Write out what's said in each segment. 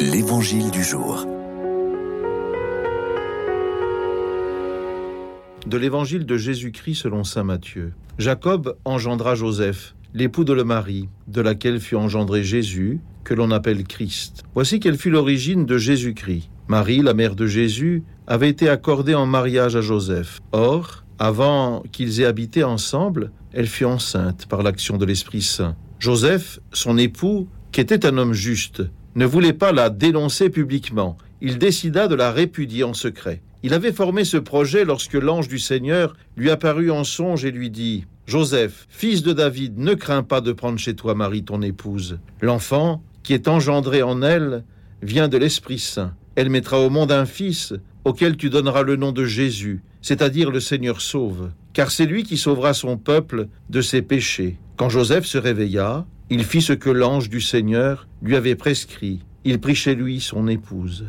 L'Évangile du jour. De l'Évangile de Jésus-Christ selon Saint Matthieu. Jacob engendra Joseph, l'époux de le Marie, de laquelle fut engendré Jésus, que l'on appelle Christ. Voici quelle fut l'origine de Jésus-Christ. Marie, la mère de Jésus, avait été accordée en mariage à Joseph. Or, avant qu'ils aient habité ensemble, elle fut enceinte par l'action de l'Esprit Saint. Joseph, son époux, qui était un homme juste, ne voulait pas la dénoncer publiquement. Il décida de la répudier en secret. Il avait formé ce projet lorsque l'ange du Seigneur lui apparut en songe et lui dit Joseph, fils de David, ne crains pas de prendre chez toi Marie ton épouse. L'enfant, qui est engendré en elle, vient de l'Esprit Saint. Elle mettra au monde un fils auquel tu donneras le nom de Jésus, c'est-à-dire le Seigneur sauve, car c'est lui qui sauvera son peuple de ses péchés. Quand Joseph se réveilla, il fit ce que l'ange du Seigneur lui avait prescrit. Il prit chez lui son épouse.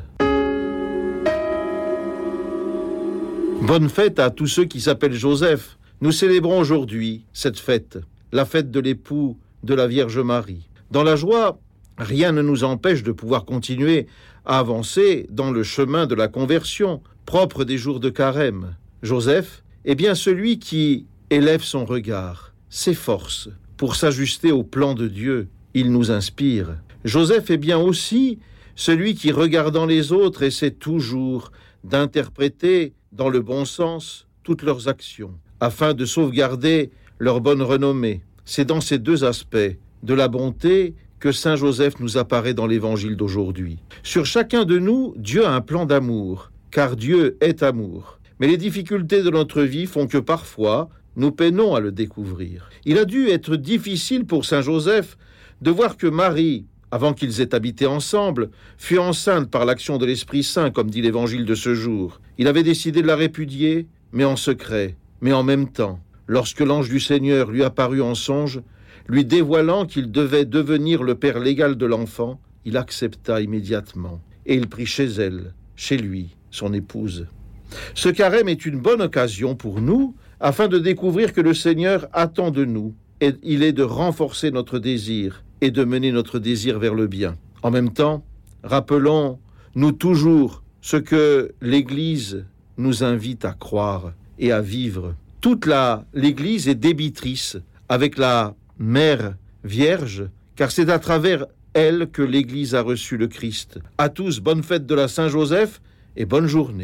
Bonne fête à tous ceux qui s'appellent Joseph. Nous célébrons aujourd'hui cette fête, la fête de l'époux de la Vierge Marie. Dans la joie, rien ne nous empêche de pouvoir continuer à avancer dans le chemin de la conversion, propre des jours de carême. Joseph est bien celui qui élève son regard, s'efforce, pour s'ajuster au plan de Dieu. Il nous inspire. Joseph est bien aussi celui qui, regardant les autres, essaie toujours d'interpréter dans le bon sens toutes leurs actions, afin de sauvegarder leur bonne renommée. C'est dans ces deux aspects de la bonté que Saint Joseph nous apparaît dans l'évangile d'aujourd'hui. Sur chacun de nous, Dieu a un plan d'amour, car Dieu est amour. Mais les difficultés de notre vie font que parfois, nous peinons à le découvrir. Il a dû être difficile pour Saint Joseph de voir que Marie, avant qu'ils aient habité ensemble, fut enceinte par l'action de l'Esprit Saint, comme dit l'Évangile de ce jour. Il avait décidé de la répudier, mais en secret, mais en même temps, lorsque l'ange du Seigneur lui apparut en songe, lui dévoilant qu'il devait devenir le père légal de l'enfant, il accepta immédiatement, et il prit chez elle, chez lui, son épouse. Ce carême est une bonne occasion pour nous afin de découvrir que le Seigneur attend de nous, et il est de renforcer notre désir et de mener notre désir vers le bien. En même temps, rappelons-nous toujours ce que l'Église nous invite à croire et à vivre. Toute l'Église est débitrice avec la Mère Vierge, car c'est à travers elle que l'Église a reçu le Christ. À tous, bonne fête de la Saint-Joseph et bonne journée.